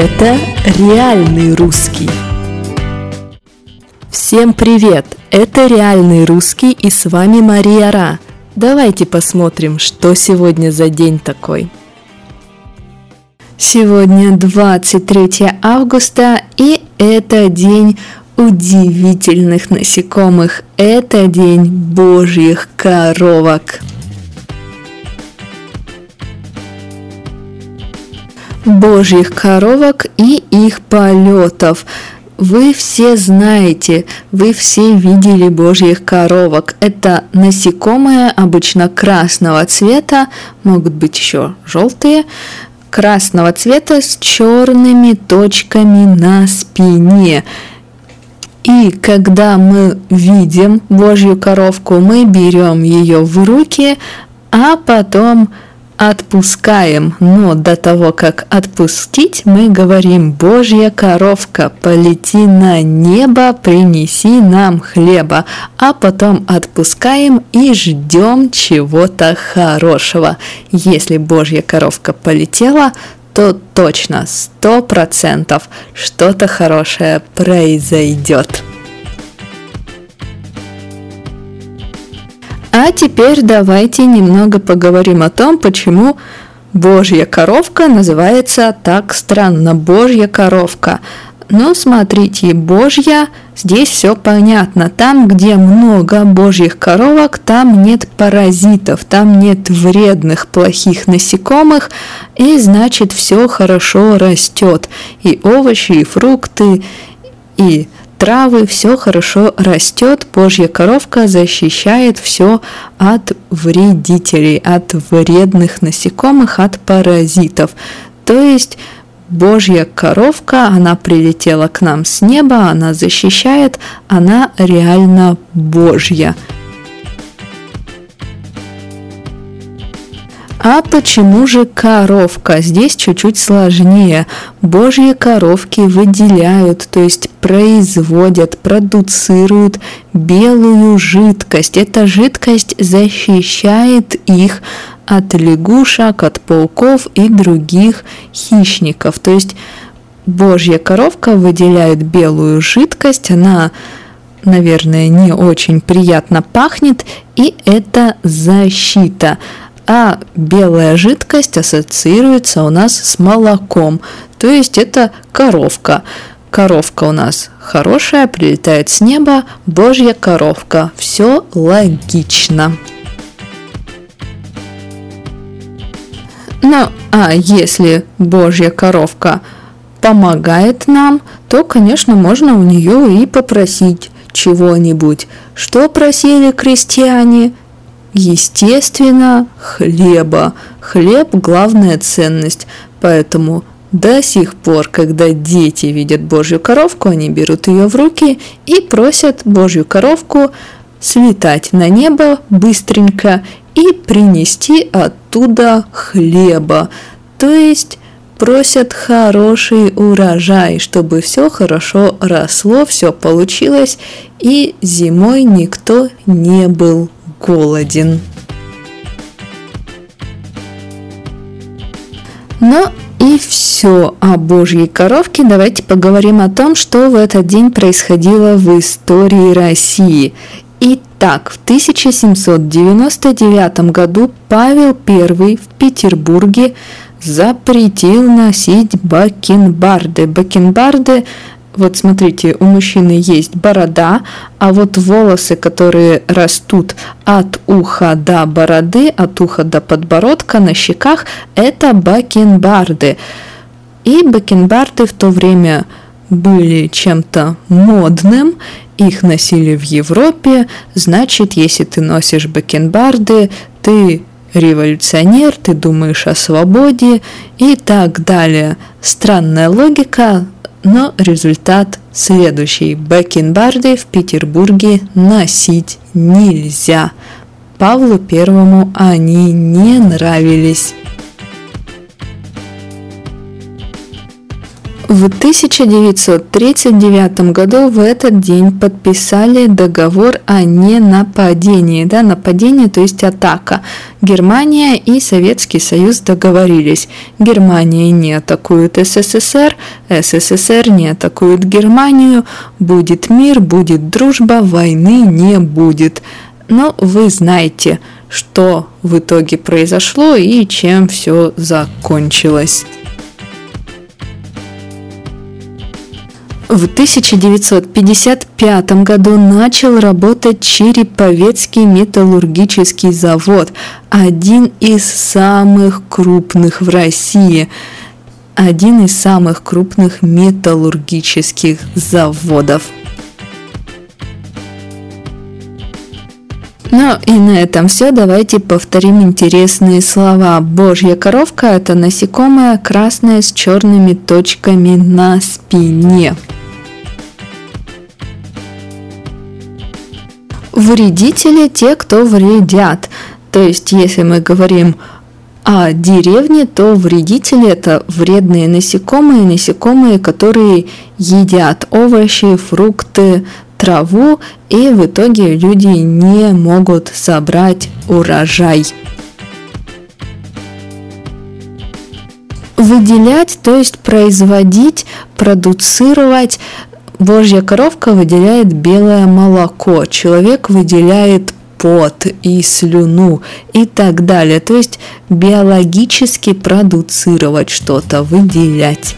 Это реальный русский. Всем привет! Это реальный русский и с вами Мария Ра. Давайте посмотрим, что сегодня за день такой. Сегодня 23 августа и это день удивительных насекомых. Это день божьих коровок. Божьих коровок и их полетов. Вы все знаете, вы все видели божьих коровок. Это насекомые обычно красного цвета, могут быть еще желтые, красного цвета с черными точками на спине. И когда мы видим Божью коровку, мы берем ее в руки, а потом отпускаем, но до того, как отпустить, мы говорим «Божья коровка, полети на небо, принеси нам хлеба», а потом отпускаем и ждем чего-то хорошего. Если Божья коровка полетела, то точно, сто процентов что-то хорошее произойдет. А теперь давайте немного поговорим о том, почему Божья коровка называется так странно. Божья коровка. Но смотрите, Божья, здесь все понятно. Там, где много Божьих коровок, там нет паразитов, там нет вредных, плохих насекомых, и значит все хорошо растет. И овощи, и фрукты, и травы, все хорошо растет, Божья коровка защищает все от вредителей, от вредных насекомых, от паразитов. То есть Божья коровка, она прилетела к нам с неба, она защищает, она реально Божья. А почему же коровка? Здесь чуть-чуть сложнее. Божьи коровки выделяют, то есть производят, продуцируют белую жидкость. Эта жидкость защищает их от лягушек, от пауков и других хищников. То есть Божья коровка выделяет белую жидкость, она наверное, не очень приятно пахнет, и это защита а белая жидкость ассоциируется у нас с молоком, то есть это коровка. Коровка у нас хорошая, прилетает с неба, божья коровка. Все логично. Ну, а если божья коровка помогает нам, то, конечно, можно у нее и попросить чего-нибудь. Что просили крестьяне? Естественно, хлеба. Хлеб – главная ценность, поэтому до сих пор, когда дети видят Божью коровку, они берут ее в руки и просят Божью коровку слетать на небо быстренько и принести оттуда хлеба. То есть просят хороший урожай, чтобы все хорошо росло, все получилось, и зимой никто не был голоден. Ну и все о Божьей коровке. Давайте поговорим о том, что в этот день происходило в истории России. Итак, в 1799 году Павел I в Петербурге запретил носить бакенбарды. Бакенбарды вот смотрите, у мужчины есть борода, а вот волосы, которые растут от уха до бороды, от уха до подбородка на щеках, это бакенбарды. И бакенбарды в то время были чем-то модным, их носили в Европе, значит, если ты носишь бакенбарды, ты революционер, ты думаешь о свободе и так далее. Странная логика, но результат следующий. Бакенбарды в Петербурге носить нельзя. Павлу Первому они не нравились. В 1939 году в этот день подписали договор о ненападении. Да, нападение, то есть атака. Германия и Советский Союз договорились. Германия не атакует СССР, СССР не атакует Германию. Будет мир, будет дружба, войны не будет. Но вы знаете, что в итоге произошло и чем все закончилось. В 1955 году начал работать Череповецкий металлургический завод, один из самых крупных в России, один из самых крупных металлургических заводов. Ну и на этом все. Давайте повторим интересные слова. Божья коровка – это насекомое красное с черными точками на спине. Вредители – те, кто вредят. То есть, если мы говорим о деревне, то вредители – это вредные насекомые, насекомые, которые едят овощи, фрукты, траву, и в итоге люди не могут собрать урожай. Выделять, то есть производить, продуцировать Божья коровка выделяет белое молоко, человек выделяет пот и слюну и так далее. То есть биологически продуцировать что-то, выделять.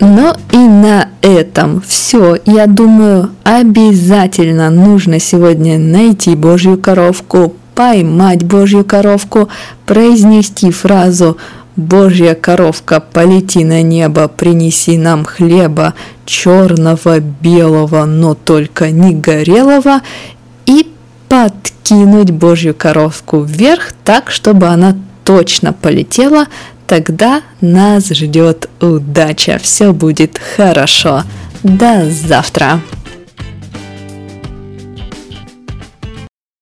Ну и на этом все. Я думаю, обязательно нужно сегодня найти Божью коровку, поймать Божью коровку, произнести фразу Божья коровка, полети на небо, принеси нам хлеба, черного, белого, но только не горелого, и подкинуть Божью коровку вверх так, чтобы она точно полетела, тогда нас ждет удача. Все будет хорошо. До завтра.